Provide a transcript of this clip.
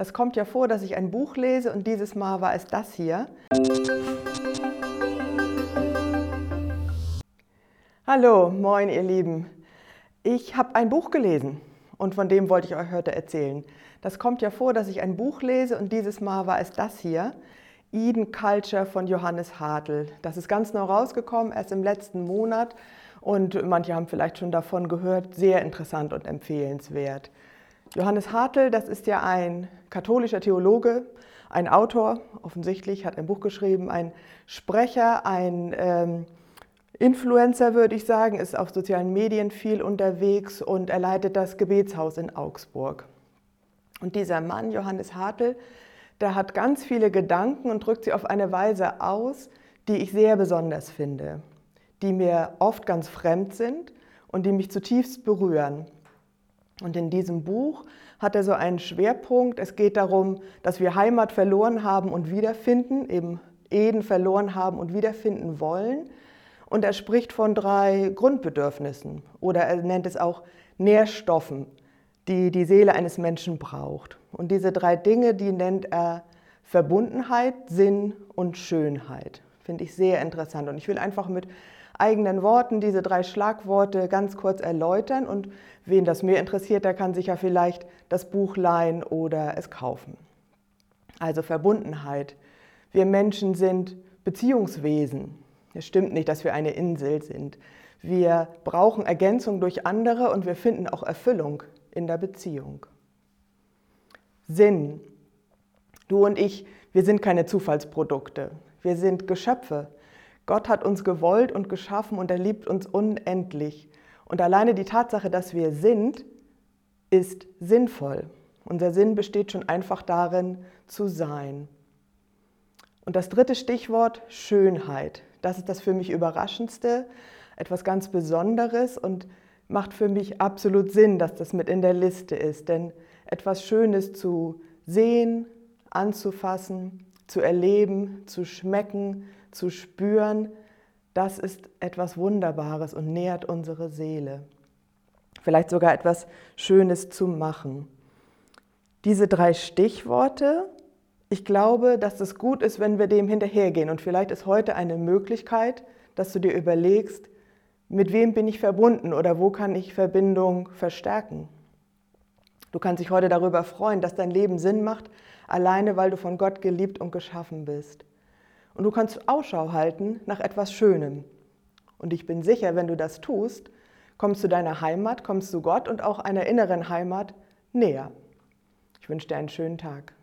Das kommt ja vor, dass ich ein Buch lese und dieses Mal war es das hier. Hallo, moin ihr Lieben. Ich habe ein Buch gelesen und von dem wollte ich euch heute erzählen. Das kommt ja vor, dass ich ein Buch lese und dieses Mal war es das hier. Eden Culture von Johannes Hartl. Das ist ganz neu rausgekommen, erst im letzten Monat und manche haben vielleicht schon davon gehört, sehr interessant und empfehlenswert. Johannes Hartl, das ist ja ein katholischer Theologe, ein Autor, offensichtlich, hat ein Buch geschrieben, ein Sprecher, ein ähm, Influencer, würde ich sagen, ist auf sozialen Medien viel unterwegs und er leitet das Gebetshaus in Augsburg. Und dieser Mann, Johannes Hartl, der hat ganz viele Gedanken und drückt sie auf eine Weise aus, die ich sehr besonders finde, die mir oft ganz fremd sind und die mich zutiefst berühren. Und in diesem Buch hat er so einen Schwerpunkt. Es geht darum, dass wir Heimat verloren haben und wiederfinden, eben Eden verloren haben und wiederfinden wollen. Und er spricht von drei Grundbedürfnissen oder er nennt es auch Nährstoffen, die die Seele eines Menschen braucht. Und diese drei Dinge, die nennt er Verbundenheit, Sinn und Schönheit. Finde ich sehr interessant. Und ich will einfach mit eigenen Worten diese drei Schlagworte ganz kurz erläutern. Und wen das mehr interessiert, der kann sich ja vielleicht das Buch leihen oder es kaufen. Also Verbundenheit. Wir Menschen sind Beziehungswesen. Es stimmt nicht, dass wir eine Insel sind. Wir brauchen Ergänzung durch andere und wir finden auch Erfüllung in der Beziehung. Sinn. Du und ich, wir sind keine Zufallsprodukte. Wir sind Geschöpfe. Gott hat uns gewollt und geschaffen und er liebt uns unendlich. Und alleine die Tatsache, dass wir sind, ist sinnvoll. Unser Sinn besteht schon einfach darin, zu sein. Und das dritte Stichwort, Schönheit. Das ist das für mich Überraschendste, etwas ganz Besonderes und macht für mich absolut Sinn, dass das mit in der Liste ist. Denn etwas Schönes zu sehen, anzufassen, zu erleben, zu schmecken, zu spüren, das ist etwas Wunderbares und nährt unsere Seele. Vielleicht sogar etwas Schönes zu machen. Diese drei Stichworte, ich glaube, dass es gut ist, wenn wir dem hinterhergehen. Und vielleicht ist heute eine Möglichkeit, dass du dir überlegst, mit wem bin ich verbunden oder wo kann ich Verbindung verstärken. Du kannst dich heute darüber freuen, dass dein Leben Sinn macht, alleine weil du von Gott geliebt und geschaffen bist. Und du kannst Ausschau halten nach etwas Schönem. Und ich bin sicher, wenn du das tust, kommst du deiner Heimat, kommst du Gott und auch einer inneren Heimat näher. Ich wünsche dir einen schönen Tag.